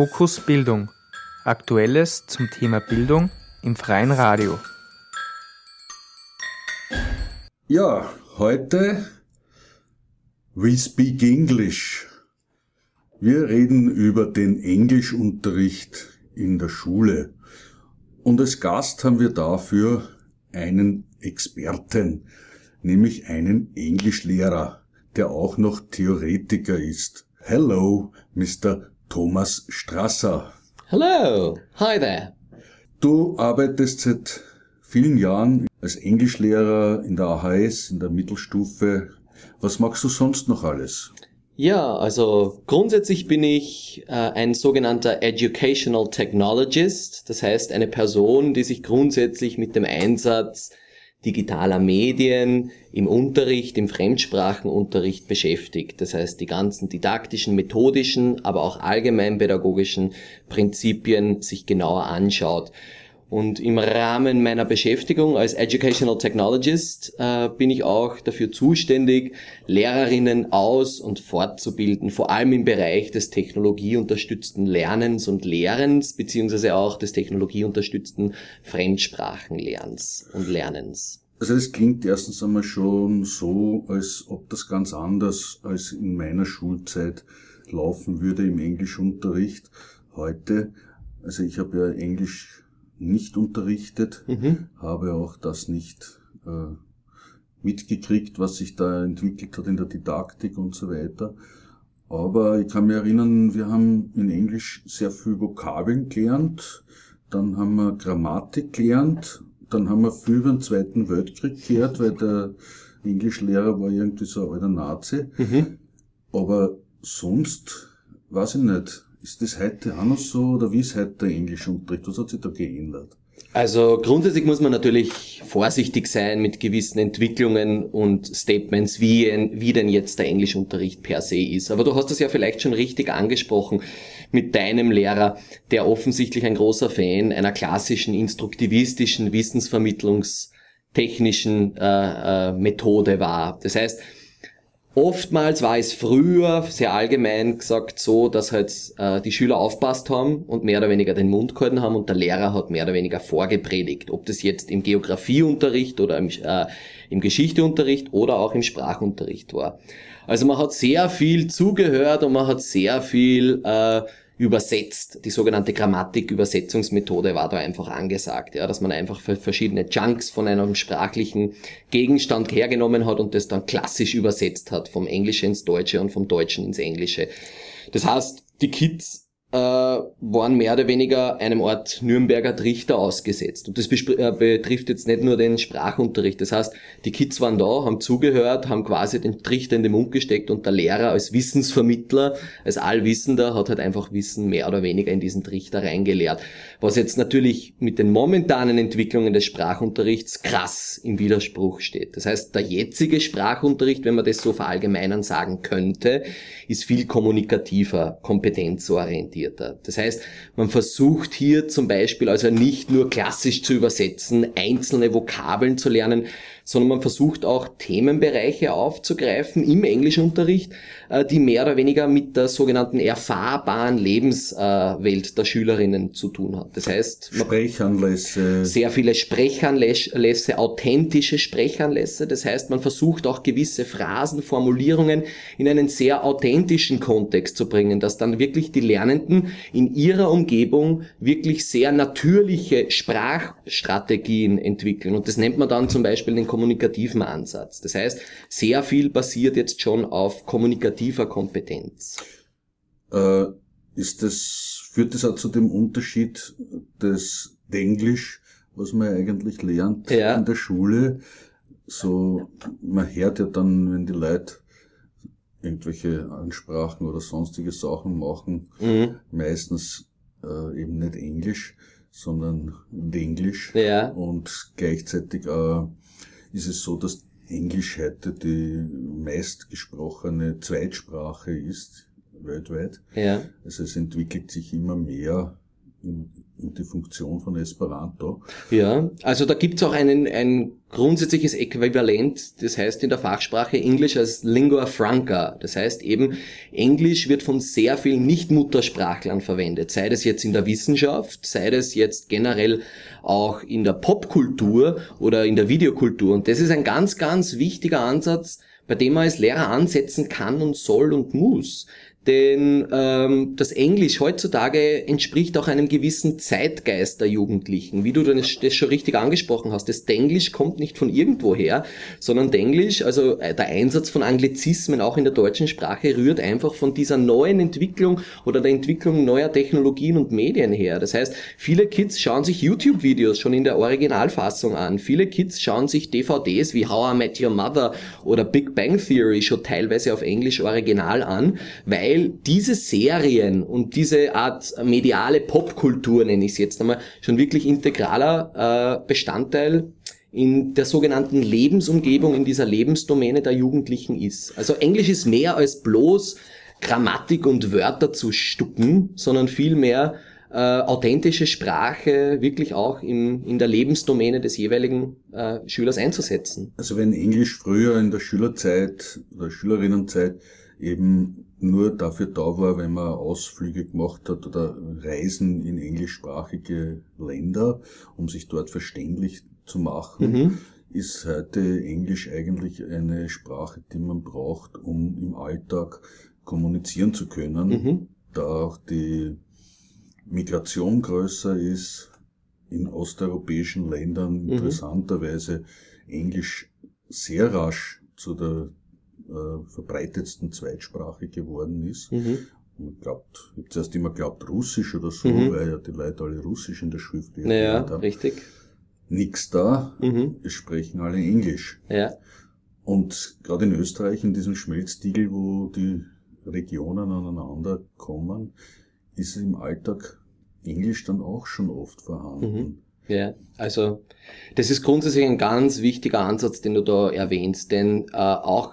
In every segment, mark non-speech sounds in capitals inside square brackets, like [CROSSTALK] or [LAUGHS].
Fokus Bildung. Aktuelles zum Thema Bildung im freien Radio. Ja, heute We Speak English. Wir reden über den Englischunterricht in der Schule. Und als Gast haben wir dafür einen Experten, nämlich einen Englischlehrer, der auch noch Theoretiker ist. Hello, Mr. Thomas Strasser. Hello, hi there. Du arbeitest seit vielen Jahren als Englischlehrer in der AHS, in der Mittelstufe. Was machst du sonst noch alles? Ja, also grundsätzlich bin ich äh, ein sogenannter Educational Technologist, das heißt eine Person, die sich grundsätzlich mit dem Einsatz digitaler Medien im Unterricht, im Fremdsprachenunterricht beschäftigt. Das heißt, die ganzen didaktischen, methodischen, aber auch allgemeinpädagogischen Prinzipien sich genauer anschaut. Und im Rahmen meiner Beschäftigung als Educational Technologist äh, bin ich auch dafür zuständig, Lehrerinnen aus- und fortzubilden, vor allem im Bereich des technologieunterstützten Lernens und Lehrens, beziehungsweise auch des technologieunterstützten Fremdsprachenlernens und Lernens. Also das klingt erstens einmal schon so, als ob das ganz anders als in meiner Schulzeit laufen würde im Englischunterricht heute. Also ich habe ja Englisch nicht unterrichtet, mhm. habe auch das nicht äh, mitgekriegt, was sich da entwickelt hat in der Didaktik und so weiter. Aber ich kann mich erinnern, wir haben in Englisch sehr viel Vokabeln gelernt, dann haben wir Grammatik gelernt, dann haben wir viel über den Zweiten Weltkrieg gehört, weil der Englischlehrer war irgendwie so ein alter Nazi. Mhm. Aber sonst, weiß ich nicht, ist das heute auch noch so oder wie ist heute der Englischunterricht? Was hat sich da geändert? Also grundsätzlich muss man natürlich vorsichtig sein mit gewissen Entwicklungen und Statements, wie, wie denn jetzt der Englischunterricht per se ist. Aber du hast das ja vielleicht schon richtig angesprochen mit deinem Lehrer, der offensichtlich ein großer Fan einer klassischen instruktivistischen Wissensvermittlungstechnischen äh, äh, Methode war. Das heißt, Oftmals war es früher sehr allgemein gesagt so, dass halt äh, die Schüler aufpasst haben und mehr oder weniger den Mund gehalten haben und der Lehrer hat mehr oder weniger vorgepredigt. Ob das jetzt im Geografieunterricht oder im, äh, im Geschichteunterricht oder auch im Sprachunterricht war. Also man hat sehr viel zugehört und man hat sehr viel äh, übersetzt. Die sogenannte Grammatik-Übersetzungsmethode war da einfach angesagt, ja, dass man einfach verschiedene Chunks von einem sprachlichen Gegenstand hergenommen hat und das dann klassisch übersetzt hat, vom Englischen ins Deutsche und vom Deutschen ins Englische. Das heißt, die Kids äh, waren mehr oder weniger einem Ort Nürnberger Trichter ausgesetzt. Und das äh, betrifft jetzt nicht nur den Sprachunterricht. Das heißt, die Kids waren da, haben zugehört, haben quasi den Trichter in den Mund gesteckt und der Lehrer als Wissensvermittler, als Allwissender, hat halt einfach Wissen mehr oder weniger in diesen Trichter reingelehrt. Was jetzt natürlich mit den momentanen Entwicklungen des Sprachunterrichts krass im Widerspruch steht. Das heißt, der jetzige Sprachunterricht, wenn man das so verallgemeinern sagen könnte, ist viel kommunikativer, kompetenzorientiert orientierter. Das heißt, man versucht hier zum Beispiel also nicht nur klassisch zu übersetzen, einzelne Vokabeln zu lernen, sondern man versucht auch Themenbereiche aufzugreifen im Englischunterricht, äh, die mehr oder weniger mit der sogenannten erfahrbaren Lebenswelt der Schülerinnen zu tun hat. Das heißt, Sprechanlässe. Sehr viele Sprechanlässe, authentische Sprechanlässe. Das heißt, man versucht auch gewisse Phrasen, Formulierungen in einen sehr authentischen Kontext zu bringen, dass dann wirklich die Lernenden in ihrer Umgebung wirklich sehr natürliche Sprachstrategien entwickeln. Und das nennt man dann zum Beispiel den kommunikativen Ansatz. Das heißt, sehr viel basiert jetzt schon auf kommunikativer Kompetenz. Äh, ist das, führt das auch zu dem Unterschied des Englisch, was man eigentlich lernt ja. in der Schule? So, man hört ja dann, wenn die Leute irgendwelche Ansprachen oder sonstige Sachen machen, mhm. meistens äh, eben nicht Englisch, sondern Englisch ja. und gleichzeitig äh, ist es so, dass Englisch heute die meistgesprochene Zweitsprache ist weltweit. Ja. Also es entwickelt sich immer mehr in, die Funktion von Esperanto. Ja, also da gibt's auch einen, ein grundsätzliches Äquivalent, das heißt in der Fachsprache Englisch als Lingua Franca. Das heißt eben, Englisch wird von sehr vielen Nicht-Muttersprachlern verwendet, sei das jetzt in der Wissenschaft, sei das jetzt generell auch in der Popkultur oder in der Videokultur. Und das ist ein ganz, ganz wichtiger Ansatz, bei dem man als Lehrer ansetzen kann und soll und muss. Denn ähm, das Englisch heutzutage entspricht auch einem gewissen Zeitgeist der Jugendlichen. Wie du das schon richtig angesprochen hast, das Denglisch kommt nicht von irgendwoher, sondern Denglisch, also äh, der Einsatz von Anglizismen auch in der deutschen Sprache, rührt einfach von dieser neuen Entwicklung oder der Entwicklung neuer Technologien und Medien her. Das heißt, viele Kids schauen sich YouTube-Videos schon in der Originalfassung an. Viele Kids schauen sich DVDs wie How I Met Your Mother oder Big Bang Theory schon teilweise auf Englisch original an, weil weil diese Serien und diese Art mediale Popkultur, nenne ich es jetzt einmal, schon wirklich integraler äh, Bestandteil in der sogenannten Lebensumgebung, in dieser Lebensdomäne der Jugendlichen ist. Also Englisch ist mehr als bloß Grammatik und Wörter zu stucken, sondern vielmehr äh, authentische Sprache wirklich auch im, in der Lebensdomäne des jeweiligen äh, Schülers einzusetzen. Also wenn Englisch früher in der Schülerzeit oder Schülerinnenzeit eben nur dafür da war, wenn man Ausflüge gemacht hat oder Reisen in englischsprachige Länder, um sich dort verständlich zu machen, mhm. ist heute Englisch eigentlich eine Sprache, die man braucht, um im Alltag kommunizieren zu können, mhm. da auch die Migration größer ist, in osteuropäischen Ländern mhm. interessanterweise Englisch sehr rasch zu der äh, verbreitetsten Zweitsprache geworden ist. Mhm. Man glaubt, ich habe zuerst immer glaubt Russisch oder so, mhm. weil ja die Leute alle Russisch in der Schrift naja, haben. richtig. Nix da, mhm. es sprechen alle Englisch. Ja. Und gerade in Österreich, in diesem Schmelztiegel, wo die Regionen aneinander kommen, ist im Alltag Englisch dann auch schon oft vorhanden. Mhm. Ja, also das ist grundsätzlich ein ganz wichtiger Ansatz, den du da erwähnst, denn äh, auch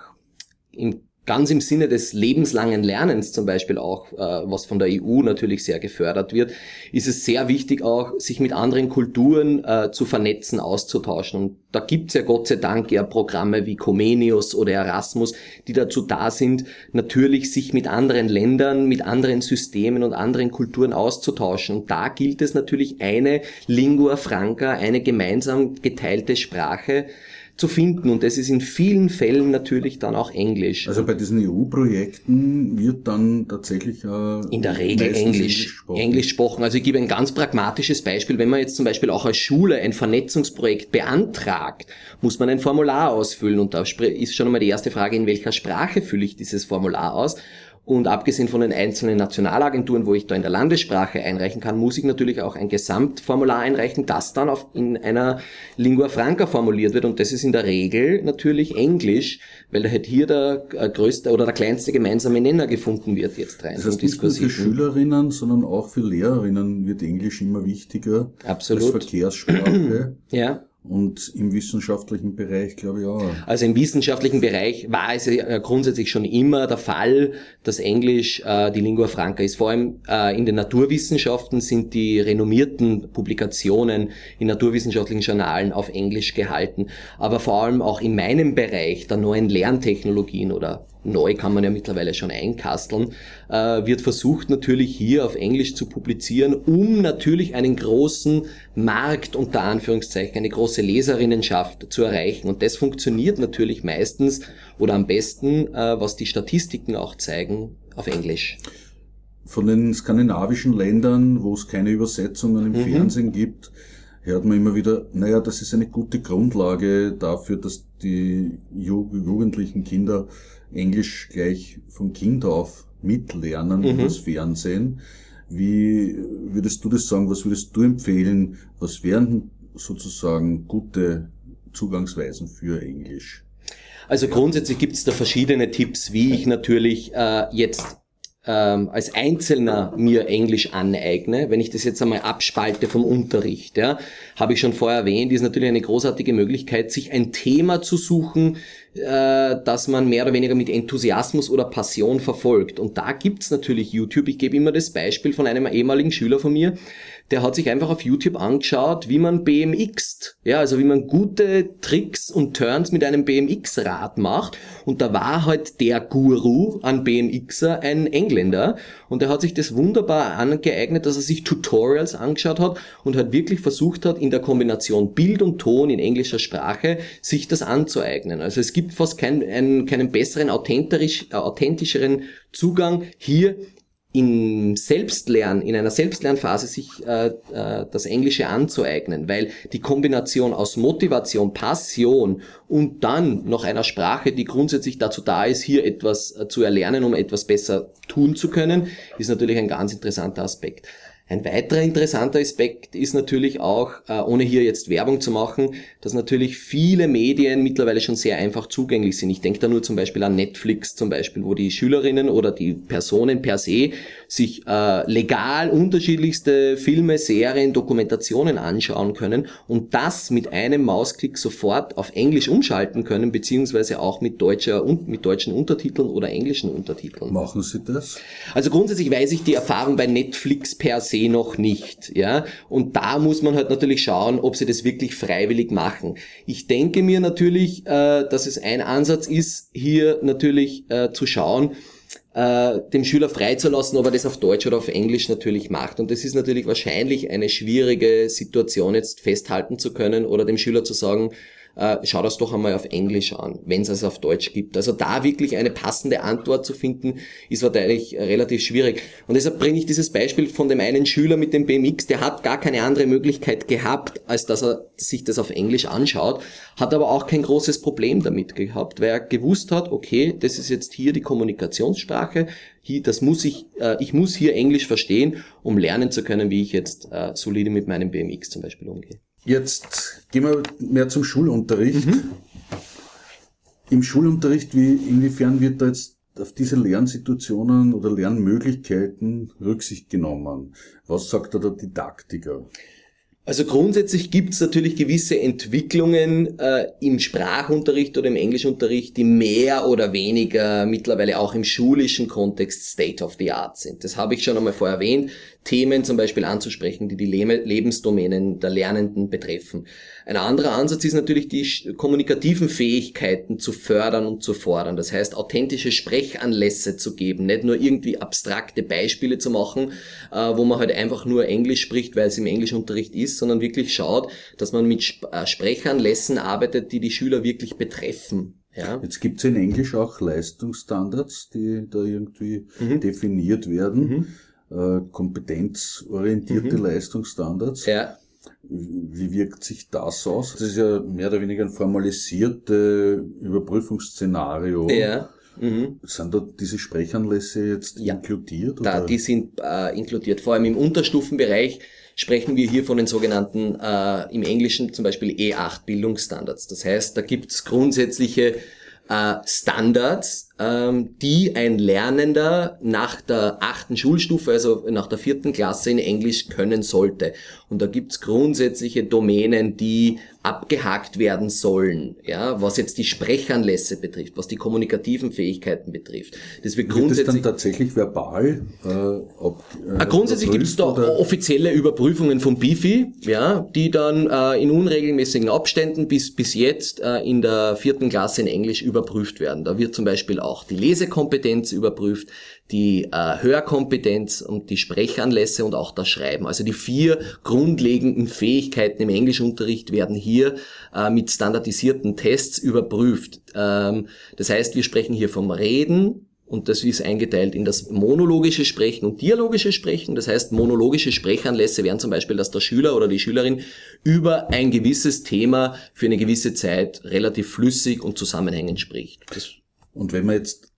im ganz im Sinne des lebenslangen Lernens zum Beispiel auch, äh, was von der EU natürlich sehr gefördert wird, ist es sehr wichtig auch, sich mit anderen Kulturen äh, zu vernetzen, auszutauschen. Und da gibt's ja Gott sei Dank ja Programme wie Comenius oder Erasmus, die dazu da sind, natürlich sich mit anderen Ländern, mit anderen Systemen und anderen Kulturen auszutauschen. Und da gilt es natürlich eine Lingua franca, eine gemeinsam geteilte Sprache, zu finden und das ist in vielen Fällen natürlich dann auch Englisch. Also bei diesen EU-Projekten wird dann tatsächlich äh, in der Regel Englisch Englisch gesprochen. Also ich gebe ein ganz pragmatisches Beispiel. Wenn man jetzt zum Beispiel auch als Schule ein Vernetzungsprojekt beantragt, muss man ein Formular ausfüllen und da ist schon einmal die erste Frage, in welcher Sprache fülle ich dieses Formular aus? Und abgesehen von den einzelnen Nationalagenturen, wo ich da in der Landessprache einreichen kann, muss ich natürlich auch ein Gesamtformular einreichen, das dann auf, in einer Lingua Franca formuliert wird. Und das ist in der Regel natürlich Englisch, weil da halt hier der äh, größte oder der kleinste gemeinsame Nenner gefunden wird jetzt rein. Das heißt, nicht nur für Schülerinnen, sondern auch für Lehrerinnen wird Englisch immer wichtiger Absolut. als Verkehrssprache. [CLEARS THROAT] ja. Und im wissenschaftlichen Bereich, glaube ich, auch. Also im wissenschaftlichen Bereich war es ja grundsätzlich schon immer der Fall, dass Englisch äh, die Lingua Franca ist. Vor allem äh, in den Naturwissenschaften sind die renommierten Publikationen in naturwissenschaftlichen Journalen auf Englisch gehalten. Aber vor allem auch in meinem Bereich der neuen Lerntechnologien oder neu kann man ja mittlerweile schon einkasteln, äh, wird versucht natürlich hier auf Englisch zu publizieren, um natürlich einen großen Markt unter Anführungszeichen, eine große Leserinnenschaft zu erreichen. Und das funktioniert natürlich meistens oder am besten, äh, was die Statistiken auch zeigen, auf Englisch. Von den skandinavischen Ländern, wo es keine Übersetzungen im mhm. Fernsehen gibt, hört man immer wieder, naja, das ist eine gute Grundlage dafür, dass die jugendlichen Kinder Englisch gleich von Kind auf mitlernen mhm. das Fernsehen. Wie würdest du das sagen? Was würdest du empfehlen? Was wären sozusagen gute Zugangsweisen für Englisch? Also grundsätzlich gibt es da verschiedene Tipps, wie ich natürlich äh, jetzt ähm, als Einzelner mir Englisch aneigne, wenn ich das jetzt einmal abspalte vom Unterricht, ja, habe ich schon vorher erwähnt, ist natürlich eine großartige Möglichkeit, sich ein Thema zu suchen, äh, das man mehr oder weniger mit Enthusiasmus oder Passion verfolgt. Und da gibt's natürlich YouTube. Ich gebe immer das Beispiel von einem ehemaligen Schüler von mir, der hat sich einfach auf YouTube angeschaut, wie man BMX, ja, also wie man gute Tricks und Turns mit einem BMX-Rad macht. Und da war halt der Guru an BMXer ein Engländer. Und er hat sich das wunderbar angeeignet, dass er sich Tutorials angeschaut hat und hat wirklich versucht hat, in der Kombination Bild und Ton in englischer Sprache sich das anzueignen. Also es gibt fast keinen, keinen besseren, authentisch, äh, authentischeren Zugang hier im Selbstlernen, in einer Selbstlernphase sich äh, äh, das Englische anzueignen, weil die Kombination aus Motivation, Passion und dann noch einer Sprache, die grundsätzlich dazu da ist, hier etwas äh, zu erlernen, um etwas besser tun zu können, ist natürlich ein ganz interessanter Aspekt. Ein weiterer interessanter Aspekt ist natürlich auch, äh, ohne hier jetzt Werbung zu machen, dass natürlich viele Medien mittlerweile schon sehr einfach zugänglich sind. Ich denke da nur zum Beispiel an Netflix zum Beispiel, wo die Schülerinnen oder die Personen per se sich äh, legal unterschiedlichste Filme, Serien, Dokumentationen anschauen können und das mit einem Mausklick sofort auf Englisch umschalten können, beziehungsweise auch mit deutscher und mit deutschen Untertiteln oder englischen Untertiteln. Machen Sie das? Also grundsätzlich weiß ich die Erfahrung bei Netflix per se se noch nicht, ja. Und da muss man halt natürlich schauen, ob sie das wirklich freiwillig machen. Ich denke mir natürlich, äh, dass es ein Ansatz ist, hier natürlich äh, zu schauen, äh, dem Schüler freizulassen, ob er das auf Deutsch oder auf Englisch natürlich macht. Und das ist natürlich wahrscheinlich eine schwierige Situation jetzt festhalten zu können oder dem Schüler zu sagen, äh, schau das doch einmal auf Englisch an, wenn es es auf Deutsch gibt. Also da wirklich eine passende Antwort zu finden, ist wahrscheinlich relativ schwierig. Und deshalb bringe ich dieses Beispiel von dem einen Schüler mit dem BMX, der hat gar keine andere Möglichkeit gehabt, als dass er sich das auf Englisch anschaut, hat aber auch kein großes Problem damit gehabt, weil er gewusst hat, okay, das ist jetzt hier die Kommunikationssprache, hier, das muss ich, äh, ich muss hier Englisch verstehen, um lernen zu können, wie ich jetzt äh, solide mit meinem BMX zum Beispiel umgehe. Jetzt gehen wir mehr zum Schulunterricht. Mhm. Im Schulunterricht, wie, inwiefern wird da jetzt auf diese Lernsituationen oder Lernmöglichkeiten Rücksicht genommen? Was sagt da der Didaktiker? Also grundsätzlich gibt es natürlich gewisse Entwicklungen äh, im Sprachunterricht oder im Englischunterricht, die mehr oder weniger mittlerweile auch im schulischen Kontext State of the Art sind. Das habe ich schon einmal vorher erwähnt. Themen zum Beispiel anzusprechen, die die Lebensdomänen der Lernenden betreffen. Ein anderer Ansatz ist natürlich die kommunikativen Fähigkeiten zu fördern und zu fordern. Das heißt, authentische Sprechanlässe zu geben, nicht nur irgendwie abstrakte Beispiele zu machen, äh, wo man halt einfach nur Englisch spricht, weil es im Englischunterricht ist, sondern wirklich schaut, dass man mit äh, Sprechanlässen arbeitet, die die Schüler wirklich betreffen. Ja. Jetzt gibt es in Englisch auch Leistungsstandards, die da irgendwie mhm. definiert werden. Mhm äh, kompetenzorientierte mhm. Leistungsstandards. Ja. Wie wirkt sich das aus? Das ist ja mehr oder weniger ein formalisiertes Überprüfungsszenario. Ja. Mhm. Sind da diese Sprechanlässe jetzt ja. inkludiert? Oder? Da, die sind äh, inkludiert. Vor allem im Unterstufenbereich sprechen wir hier von den sogenannten, äh, im Englischen zum Beispiel E8 Bildungsstandards. Das heißt, da gibt's grundsätzliche äh, Standards, ähm, die ein Lernender nach der achten Schulstufe, also nach der vierten Klasse in Englisch können sollte. Und da gibt's grundsätzliche Domänen, die abgehakt werden sollen, ja, was jetzt die Sprechanlässe betrifft, was die kommunikativen Fähigkeiten betrifft. Das wird, grundsätzlich das dann tatsächlich verbal? Äh, ob, äh, ah, grundsätzlich gibt es da oder? offizielle Überprüfungen von BIFI, ja, die dann äh, in unregelmäßigen Abständen bis bis jetzt äh, in der vierten Klasse in Englisch überprüft werden. Da wird zum Beispiel auch die Lesekompetenz überprüft, die äh, Hörkompetenz und die Sprechanlässe und auch das Schreiben. Also die vier grundlegenden Fähigkeiten im Englischunterricht werden hier äh, mit standardisierten Tests überprüft. Ähm, das heißt, wir sprechen hier vom Reden, und das ist eingeteilt in das monologische Sprechen und dialogische Sprechen. Das heißt, monologische Sprechanlässe wären zum Beispiel, dass der Schüler oder die Schülerin über ein gewisses Thema für eine gewisse Zeit relativ flüssig und zusammenhängend spricht. Das und wenn man jetzt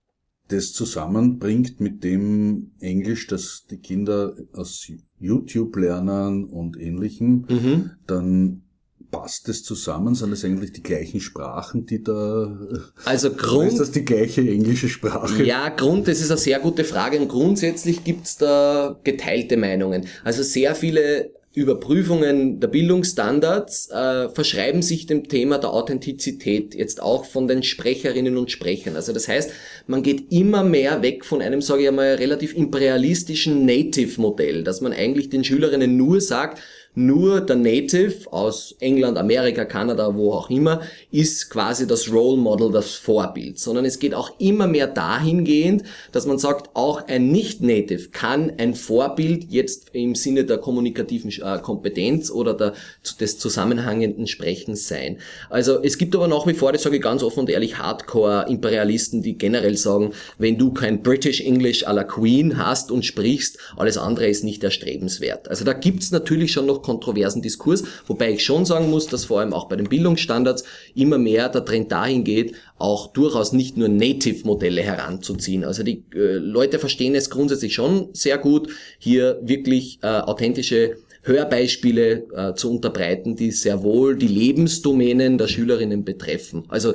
das zusammenbringt mit dem Englisch, das die Kinder aus YouTube lernen und ähnlichem, mhm. dann passt das zusammen? Sind das eigentlich die gleichen Sprachen, die da... Also [LAUGHS] Grund... Ist das die gleiche englische Sprache? Ja, Grund, das ist eine sehr gute Frage und grundsätzlich gibt's da geteilte Meinungen. Also sehr viele Überprüfungen der Bildungsstandards äh, verschreiben sich dem Thema der Authentizität jetzt auch von den Sprecherinnen und Sprechern. Also das heißt, man geht immer mehr weg von einem, sage ich einmal, relativ imperialistischen Native-Modell, dass man eigentlich den Schülerinnen nur sagt, nur der Native aus England, Amerika, Kanada, wo auch immer, ist quasi das Role Model, das Vorbild, sondern es geht auch immer mehr dahingehend, dass man sagt, auch ein Nicht-Native kann ein Vorbild jetzt im Sinne der kommunikativen äh, Kompetenz oder der, des zusammenhängenden Sprechens sein. Also es gibt aber nach wie vor, das sage ich ganz offen und ehrlich, Hardcore-Imperialisten, die generell sagen, wenn du kein British English à la Queen hast und sprichst, alles andere ist nicht erstrebenswert. Also da gibt's natürlich schon noch kontroversen Diskurs, wobei ich schon sagen muss, dass vor allem auch bei den Bildungsstandards immer mehr der Trend dahin geht, auch durchaus nicht nur Native-Modelle heranzuziehen. Also die äh, Leute verstehen es grundsätzlich schon sehr gut, hier wirklich äh, authentische Hörbeispiele äh, zu unterbreiten, die sehr wohl die Lebensdomänen der Schülerinnen betreffen. Also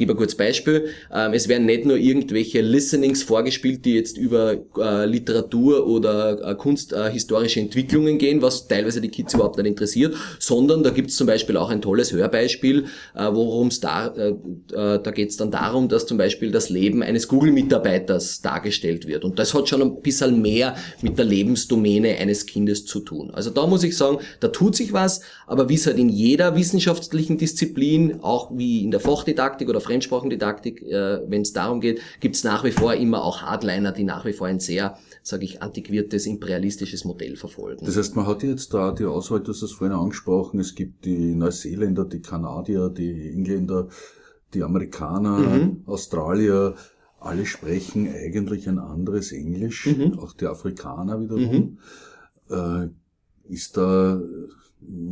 gebe ein kurzes Beispiel. Ähm, es werden nicht nur irgendwelche Listenings vorgespielt, die jetzt über äh, Literatur oder äh, kunsthistorische äh, Entwicklungen gehen, was teilweise die Kids überhaupt nicht interessiert, sondern da gibt es zum Beispiel auch ein tolles Hörbeispiel, worum es da, da geht es dann darum, dass zum Beispiel das Leben eines Google-Mitarbeiters dargestellt wird. Und das hat schon ein bisschen mehr mit der Lebensdomäne eines Kindes zu tun. Also da muss ich sagen, da tut sich was, aber wie es halt in jeder wissenschaftlichen Disziplin, auch wie in der Fachdidaktik oder Fremdsprachendidaktik, äh, wenn es darum geht, gibt es nach wie vor immer auch Hardliner, die nach wie vor ein sehr, sage ich, antiquiertes, imperialistisches Modell verfolgen. Das heißt, man hat jetzt da die Auswahl, du hast das vorhin angesprochen, es gibt die Neuseeländer, die Kanadier, die Engländer, die Amerikaner, mhm. Australier, alle sprechen eigentlich ein anderes Englisch, mhm. auch die Afrikaner wiederum. Mhm. Äh, ist da,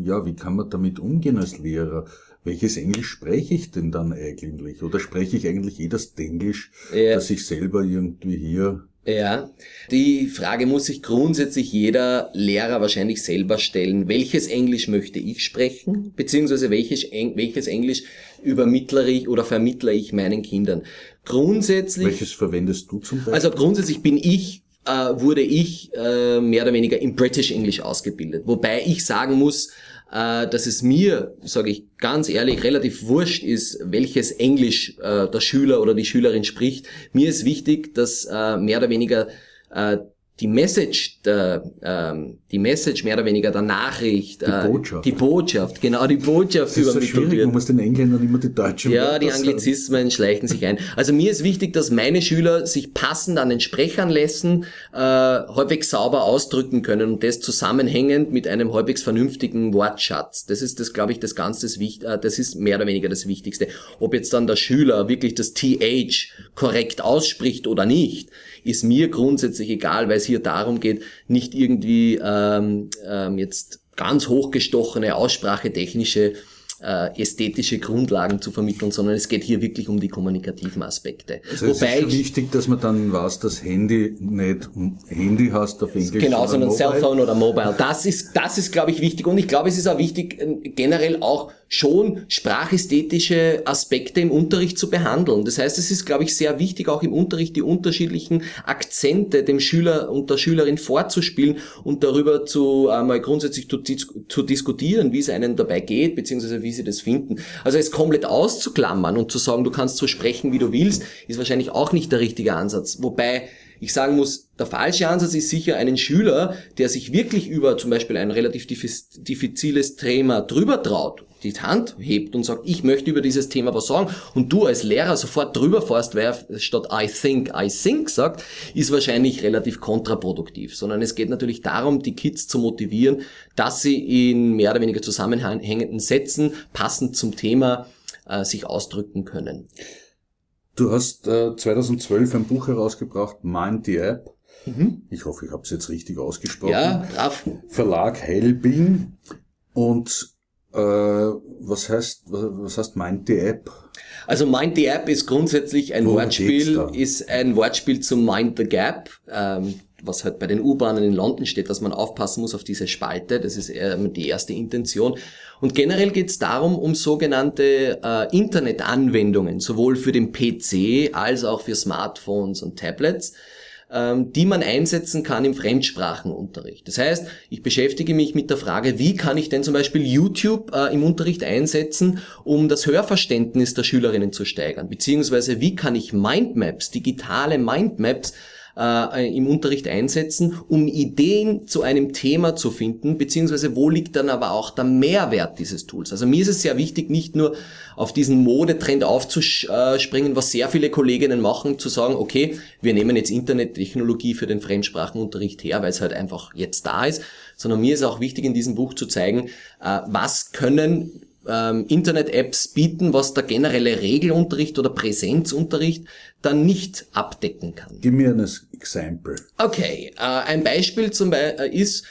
ja, wie kann man damit umgehen als Lehrer? Welches Englisch spreche ich denn dann eigentlich? Oder spreche ich eigentlich eh das Englisch, ja. das ich selber irgendwie hier ja, die Frage muss sich grundsätzlich jeder Lehrer wahrscheinlich selber stellen. Welches Englisch möchte ich sprechen? Beziehungsweise welches, welches Englisch übermittlere ich oder vermittle ich meinen Kindern? Grundsätzlich. Welches verwendest du zum Beispiel? Also grundsätzlich bin ich, äh, wurde ich äh, mehr oder weniger im British English ausgebildet. Wobei ich sagen muss, äh, dass es mir, sage ich ganz ehrlich, relativ wurscht ist, welches Englisch äh, der Schüler oder die Schülerin spricht. Mir ist wichtig, dass äh, mehr oder weniger äh, die Message, der, ähm, die Message mehr oder weniger der Nachricht, die äh, Botschaft, die Botschaft, genau die Botschaft das ist übermittelt so schwierig, wird. Man muss den Engländern immer die deutschen Ja, die Anglizismen schleichen sich ein. Also mir ist wichtig, dass meine Schüler sich passend an den Sprechanlässen äh, halbwegs sauber ausdrücken können und das zusammenhängend mit einem halbwegs vernünftigen Wortschatz. Das ist das, glaube ich, das Ganze, das, äh, das ist mehr oder weniger das Wichtigste. Ob jetzt dann der Schüler wirklich das TH korrekt ausspricht oder nicht, ist mir grundsätzlich egal, weil es hier darum geht, nicht irgendwie ähm, ähm, jetzt ganz hochgestochene aussprachetechnische äh, ästhetische Grundlagen zu vermitteln, sondern es geht hier wirklich um die kommunikativen Aspekte. Also Wobei es ist wichtig, dass man dann weiß, dass Handy nicht Handy hast auf Englisch. Genau, sondern. Cellphone oder Mobile. Das ist, das ist, glaube ich, wichtig. Und ich glaube, es ist auch wichtig, äh, generell auch schon sprachästhetische Aspekte im Unterricht zu behandeln. Das heißt, es ist, glaube ich, sehr wichtig, auch im Unterricht die unterschiedlichen Akzente dem Schüler und der Schülerin vorzuspielen und darüber zu einmal grundsätzlich zu, zu diskutieren, wie es einem dabei geht, beziehungsweise wie sie das finden. Also es komplett auszuklammern und zu sagen, du kannst so sprechen, wie du willst, ist wahrscheinlich auch nicht der richtige Ansatz. Wobei ich sagen muss, der falsche Ansatz ist sicher einen Schüler, der sich wirklich über zum Beispiel ein relativ diffiziles Thema drüber traut die Hand hebt und sagt, ich möchte über dieses Thema was sagen und du als Lehrer sofort drüber fährst, wer statt I think, I think sagt, ist wahrscheinlich relativ kontraproduktiv, sondern es geht natürlich darum, die Kids zu motivieren, dass sie in mehr oder weniger zusammenhängenden Sätzen passend zum Thema äh, sich ausdrücken können. Du hast äh, 2012 ein Buch herausgebracht, Mind the App. Mhm. Ich hoffe, ich habe es jetzt richtig ausgesprochen. Ja, brav. Verlag Heilbing. Und was heißt, was heißt Mind the App? Also Mind the App ist grundsätzlich ein Worum Wortspiel, ist ein Wortspiel zum Mind the Gap, ähm, was halt bei den U-Bahnen in London steht, dass man aufpassen muss auf diese Spalte. Das ist die erste Intention. Und generell geht es darum, um sogenannte äh, Internetanwendungen, sowohl für den PC als auch für Smartphones und Tablets ähm, die man einsetzen kann im Fremdsprachenunterricht. Das heißt, ich beschäftige mich mit der Frage, wie kann ich denn zum Beispiel YouTube äh, im Unterricht einsetzen, um das Hörverständnis der Schülerinnen zu steigern, beziehungsweise wie kann ich Mindmaps, digitale Mindmaps äh, im Unterricht einsetzen, um Ideen zu einem Thema zu finden, beziehungsweise wo liegt dann aber auch der Mehrwert dieses Tools. Also mir ist es sehr wichtig, nicht nur auf diesen Modetrend aufzuspringen, was sehr viele Kolleginnen machen, zu sagen, okay, wir nehmen jetzt Internettechnologie für den Fremdsprachenunterricht her, weil es halt einfach jetzt da ist, sondern mir ist auch wichtig in diesem Buch zu zeigen, äh, was können ähm, Internet-Apps bieten, was der generelle Regelunterricht oder Präsenzunterricht dann nicht abdecken kann. Gib mir ein Example. Okay, äh, ein Beispiel zum Beispiel äh, ist,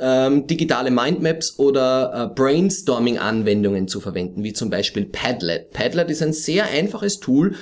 ähm, digitale Mindmaps oder äh, Brainstorming-Anwendungen zu verwenden, wie zum Beispiel Padlet. Padlet ist ein sehr einfaches Tool,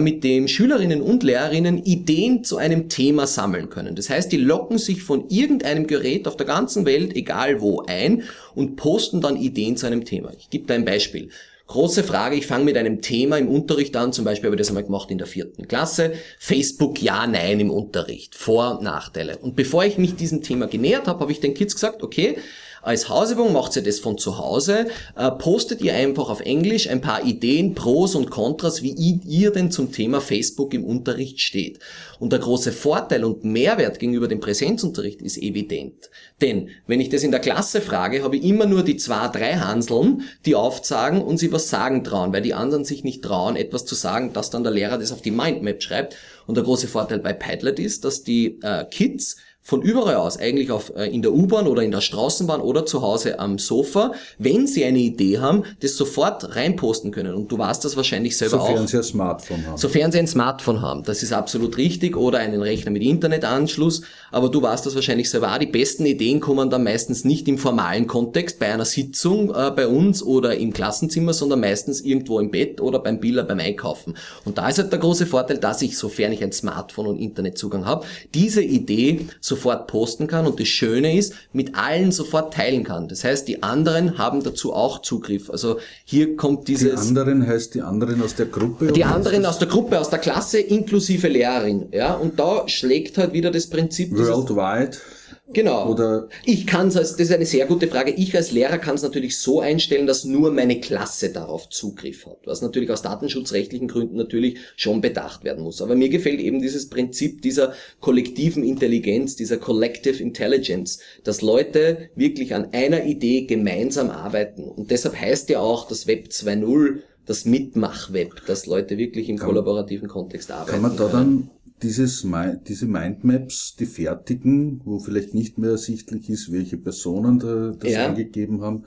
mit dem Schülerinnen und Lehrerinnen Ideen zu einem Thema sammeln können. Das heißt, die locken sich von irgendeinem Gerät auf der ganzen Welt, egal wo, ein und posten dann Ideen zu einem Thema. Ich gebe da ein Beispiel. Große Frage, ich fange mit einem Thema im Unterricht an, zum Beispiel habe ich das einmal gemacht in der vierten Klasse, Facebook ja, nein im Unterricht, Vor- und Nachteile. Und bevor ich mich diesem Thema genähert habe, habe ich den Kids gesagt, okay, als Hausübung macht ihr das von zu Hause, äh, postet ihr einfach auf Englisch ein paar Ideen, Pros und Kontras, wie ihr denn zum Thema Facebook im Unterricht steht. Und der große Vorteil und Mehrwert gegenüber dem Präsenzunterricht ist evident. Denn wenn ich das in der Klasse frage, habe ich immer nur die zwei, drei Hanseln, die aufzagen und sie was sagen trauen, weil die anderen sich nicht trauen, etwas zu sagen, dass dann der Lehrer das auf die Mindmap schreibt. Und der große Vorteil bei Padlet ist, dass die äh, Kids von überall aus, eigentlich auf, äh, in der U-Bahn oder in der Straßenbahn oder zu Hause am Sofa, wenn sie eine Idee haben, das sofort reinposten können. Und du weißt das wahrscheinlich selber Sofern auch. Sofern sie ein Smartphone haben. Sofern sie ein Smartphone haben. Das ist absolut richtig. Oder einen Rechner mit Internetanschluss. Aber du weißt das wahrscheinlich selber auch. Die besten Ideen kommen dann meistens nicht im formalen Kontext bei einer Sitzung äh, bei uns oder im Klassenzimmer, sondern meistens irgendwo im Bett oder beim Biller beim Einkaufen. Und da ist halt der große Vorteil, dass ich, sofern ich ein Smartphone und Internetzugang habe, diese Idee sofort posten kann und das Schöne ist, mit allen sofort teilen kann. Das heißt, die anderen haben dazu auch Zugriff. Also hier kommt dieses... Die anderen heißt die anderen aus der Gruppe? Die anderen aus der Gruppe, aus der Klasse, inklusive Lehrerin. Ja, und da schlägt halt wieder das Prinzip... Worldwide? Genau. Oder ich kann es, das ist eine sehr gute Frage. Ich als Lehrer kann es natürlich so einstellen, dass nur meine Klasse darauf Zugriff hat, was natürlich aus datenschutzrechtlichen Gründen natürlich schon bedacht werden muss. Aber mir gefällt eben dieses Prinzip dieser kollektiven Intelligenz, dieser Collective Intelligence, dass Leute wirklich an einer Idee gemeinsam arbeiten. Und deshalb heißt ja auch das Web 2.0 das Mitmachweb, dass Leute wirklich im kollaborativen Kontext arbeiten. Kann man da dann dieses, diese Mindmaps, die fertigen, wo vielleicht nicht mehr ersichtlich ist, welche Personen da das ja. angegeben haben,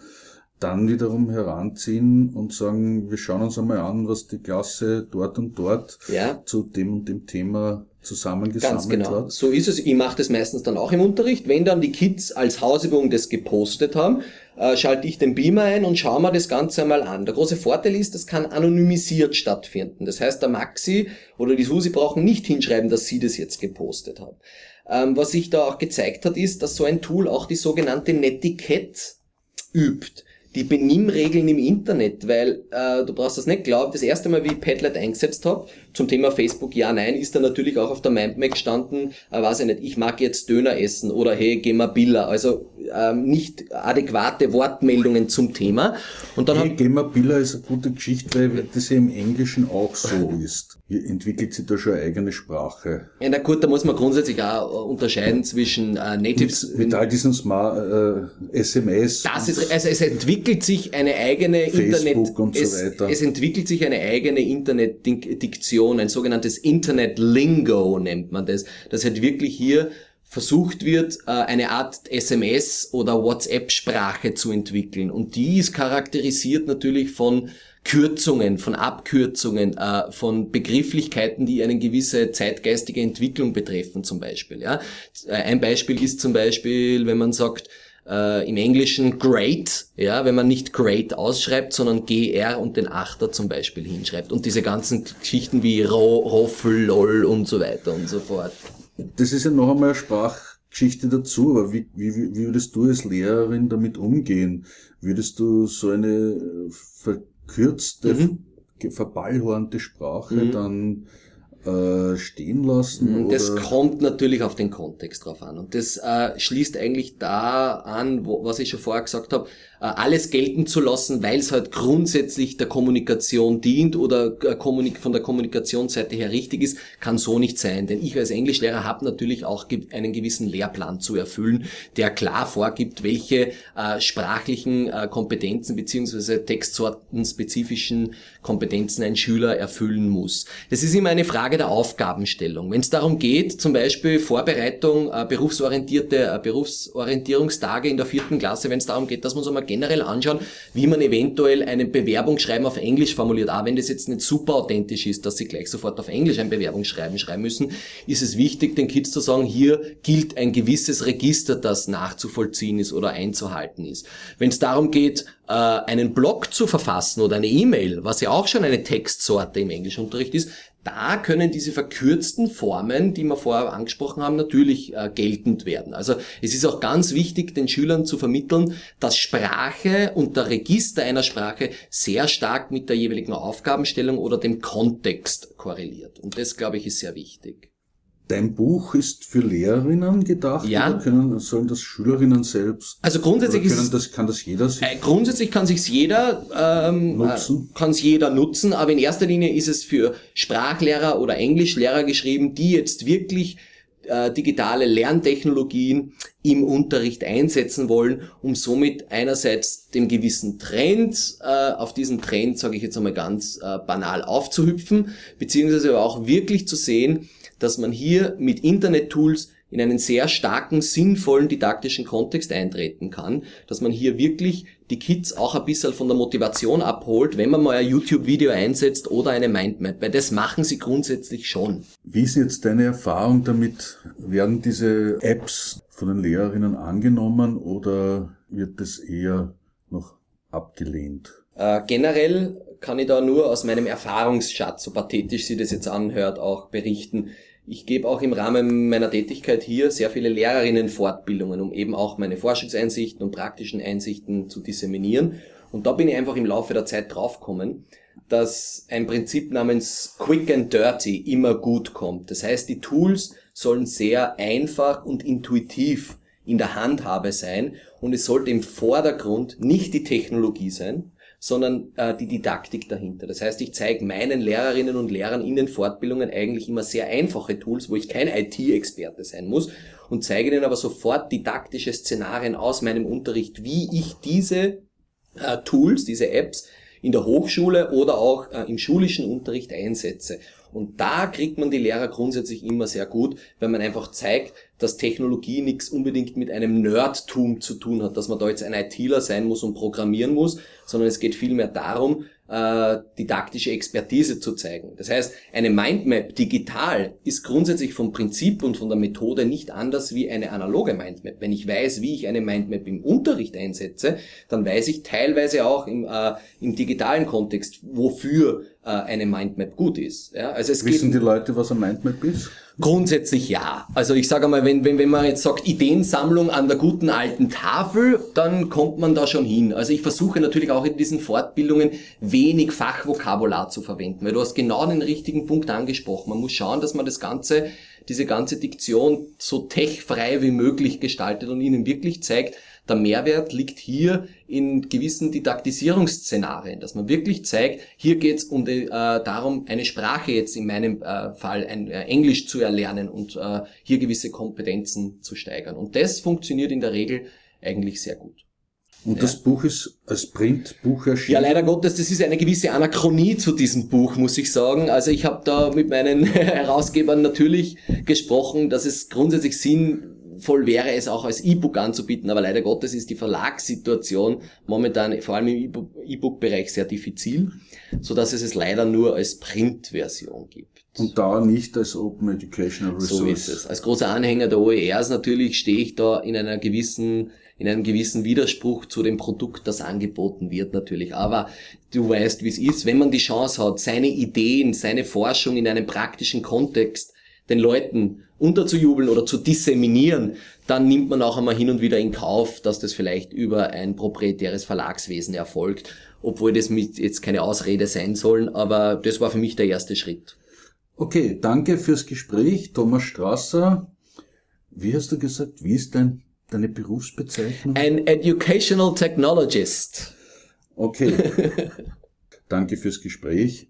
dann wiederum heranziehen und sagen, wir schauen uns einmal an, was die Klasse dort und dort ja. zu dem und dem Thema zusammengesammelt Ganz genau. hat. So ist es. Ich mache das meistens dann auch im Unterricht. Wenn dann die Kids als Hausübung das gepostet haben, äh, schalte ich den Beamer ein und schaue mir das Ganze einmal an. Der große Vorteil ist, das kann anonymisiert stattfinden. Das heißt, der Maxi oder die Susi brauchen nicht hinschreiben, dass sie das jetzt gepostet haben. Ähm, was sich da auch gezeigt hat, ist, dass so ein Tool auch die sogenannte Netiquette übt die Benimmregeln im Internet, weil äh, du brauchst das nicht glauben, das erste Mal, wie ich Padlet eingesetzt habe, zum Thema Facebook ja, nein, ist da natürlich auch auf der Mindmap gestanden, äh, weiß ich nicht, ich mag jetzt Döner essen oder hey, geh mal Billa. Also ähm, nicht adäquate Wortmeldungen zum Thema. Und dann hey, geh mal Billa ist eine gute Geschichte, weil das ja im Englischen auch so ist. Hier entwickelt sich da schon eine eigene Sprache. Ja, na gut, da muss man grundsätzlich auch unterscheiden zwischen äh, Natives. Mit, mit all diesen Smart, äh, SMS. Das ist, also es entwickelt sich eine eigene Facebook Internet, und so es, weiter. es entwickelt sich eine eigene Internetdiktion, ein sogenanntes Internet Lingo nennt man das, das halt wirklich hier versucht wird, äh, eine Art SMS oder WhatsApp-Sprache zu entwickeln. Und die ist charakterisiert natürlich von Kürzungen, von Abkürzungen, äh, von Begrifflichkeiten, die eine gewisse zeitgeistige Entwicklung betreffen zum Beispiel. Äh, ein Beispiel ist zum Beispiel, wenn man sagt, äh, im Englischen great, ja, wenn man nicht great ausschreibt, sondern GR und den Achter zum Beispiel hinschreibt und diese ganzen Geschichten wie Ro, Roffel, LOL und so weiter und so fort. Das ist ja noch einmal eine Sprachgeschichte dazu, aber wie, wie, wie würdest du als Lehrerin damit umgehen? Würdest du so eine verkürzte, mhm. verballhornte Sprache mhm. dann äh, stehen lassen? Das oder? kommt natürlich auf den Kontext drauf an. Und das äh, schließt eigentlich da an, wo, was ich schon vorher gesagt habe, alles gelten zu lassen, weil es halt grundsätzlich der Kommunikation dient oder äh, von der Kommunikationsseite her richtig ist, kann so nicht sein. Denn ich als Englischlehrer habe natürlich auch einen gewissen Lehrplan zu erfüllen, der klar vorgibt, welche äh, sprachlichen äh, Kompetenzen beziehungsweise textsortenspezifischen Kompetenzen ein Schüler erfüllen muss. Das ist immer eine Frage der Aufgabenstellung. Wenn es darum geht, zum Beispiel Vorbereitung, äh, berufsorientierte äh, Berufsorientierungstage in der vierten Klasse, wenn es darum geht, dass wir uns einmal generell anschauen, wie man eventuell einen Bewerbungsschreiben auf Englisch formuliert, auch wenn das jetzt nicht super authentisch ist, dass sie gleich sofort auf Englisch ein Bewerbungsschreiben schreiben müssen, ist es wichtig, den Kids zu sagen, hier gilt ein gewisses Register, das nachzuvollziehen ist oder einzuhalten ist. Wenn es darum geht, äh, einen Blog zu verfassen oder eine E-Mail, was ja auch schon eine Textsorte im Englischunterricht ist, da können diese verkürzten Formen, die wir vorher angesprochen haben, natürlich äh, geltend werden. Also es ist auch ganz wichtig, den Schülern zu vermitteln, dass Sprache und der Register einer Sprache sehr stark mit der jeweiligen Aufgabenstellung oder dem Kontext korreliert. Und das, glaube ich, ist sehr wichtig. Dein Buch ist für Lehrerinnen gedacht ja. oder können, sollen das Schülerinnen selbst? Also grundsätzlich können ist das, kann das jeder sich äh, grundsätzlich kann sich's jeder ähm, nutzen. Äh, kann es jeder nutzen, aber in erster Linie ist es für Sprachlehrer oder Englischlehrer geschrieben, die jetzt wirklich äh, digitale Lerntechnologien im Unterricht einsetzen wollen, um somit einerseits dem gewissen Trend, äh, auf diesen Trend, sage ich jetzt einmal ganz äh, banal, aufzuhüpfen, beziehungsweise aber auch wirklich zu sehen, dass man hier mit Internet-Tools in einen sehr starken, sinnvollen didaktischen Kontext eintreten kann, dass man hier wirklich die Kids auch ein bisschen von der Motivation abholt, wenn man mal ein YouTube-Video einsetzt oder eine Mindmap, weil das machen sie grundsätzlich schon. Wie ist jetzt deine Erfahrung damit? Werden diese Apps von den Lehrerinnen angenommen oder wird das eher noch abgelehnt? Äh, generell kann ich da nur aus meinem Erfahrungsschatz, so pathetisch sie das jetzt anhört, auch berichten. Ich gebe auch im Rahmen meiner Tätigkeit hier sehr viele Lehrerinnenfortbildungen, um eben auch meine Forschungseinsichten und praktischen Einsichten zu disseminieren. Und da bin ich einfach im Laufe der Zeit draufgekommen, dass ein Prinzip namens Quick and Dirty immer gut kommt. Das heißt, die Tools sollen sehr einfach und intuitiv in der Handhabe sein und es sollte im Vordergrund nicht die Technologie sein, sondern äh, die Didaktik dahinter. Das heißt, ich zeige meinen Lehrerinnen und Lehrern in den Fortbildungen eigentlich immer sehr einfache Tools, wo ich kein IT-Experte sein muss und zeige ihnen aber sofort didaktische Szenarien aus meinem Unterricht, wie ich diese äh, Tools, diese Apps in der Hochschule oder auch äh, im schulischen Unterricht einsetze. Und da kriegt man die Lehrer grundsätzlich immer sehr gut, wenn man einfach zeigt, dass Technologie nichts unbedingt mit einem Nerdtum zu tun hat, dass man da jetzt ein ITler sein muss und programmieren muss, sondern es geht vielmehr darum, äh, didaktische Expertise zu zeigen. Das heißt, eine Mindmap digital ist grundsätzlich vom Prinzip und von der Methode nicht anders wie eine analoge Mindmap. Wenn ich weiß, wie ich eine Mindmap im Unterricht einsetze, dann weiß ich teilweise auch im, äh, im digitalen Kontext, wofür äh, eine Mindmap gut ist. Ja, also es Wissen geht, die Leute, was eine Mindmap ist? Grundsätzlich ja. Also ich sage mal, wenn, wenn, wenn man jetzt sagt, Ideensammlung an der guten alten Tafel, dann kommt man da schon hin. Also ich versuche natürlich auch in diesen Fortbildungen wenig Fachvokabular zu verwenden, weil du hast genau den richtigen Punkt angesprochen. Man muss schauen, dass man das Ganze, diese ganze Diktion so techfrei wie möglich gestaltet und ihnen wirklich zeigt, der Mehrwert liegt hier in gewissen Didaktisierungsszenarien, dass man wirklich zeigt, hier geht es um die, äh, darum, eine Sprache jetzt in meinem äh, Fall ein, äh, Englisch zu erlernen und äh, hier gewisse Kompetenzen zu steigern. Und das funktioniert in der Regel eigentlich sehr gut. Und das Buch ist als Printbuch erschienen? Ja, leider Gottes, das ist eine gewisse Anachronie zu diesem Buch, muss ich sagen. Also ich habe da mit meinen [LAUGHS] Herausgebern natürlich gesprochen, dass es grundsätzlich Sinn sinnvoll wäre es auch als E-Book anzubieten, aber leider Gottes ist die Verlagssituation momentan vor allem im E-Book-Bereich sehr diffizil, so dass es es leider nur als Printversion gibt. Und da nicht als Open Educational Resource. So ist es. Als großer Anhänger der OERs natürlich stehe ich da in einer gewissen in einem gewissen Widerspruch zu dem Produkt, das angeboten wird natürlich. Aber du weißt, wie es ist, wenn man die Chance hat, seine Ideen, seine Forschung in einem praktischen Kontext den Leuten unterzujubeln oder zu disseminieren, dann nimmt man auch einmal hin und wieder in Kauf, dass das vielleicht über ein proprietäres Verlagswesen erfolgt, obwohl das mit jetzt keine Ausrede sein sollen, aber das war für mich der erste Schritt. Okay, danke fürs Gespräch, Thomas Strasser. Wie hast du gesagt, wie ist dein, deine Berufsbezeichnung? Ein Educational Technologist. Okay. [LAUGHS] danke fürs Gespräch.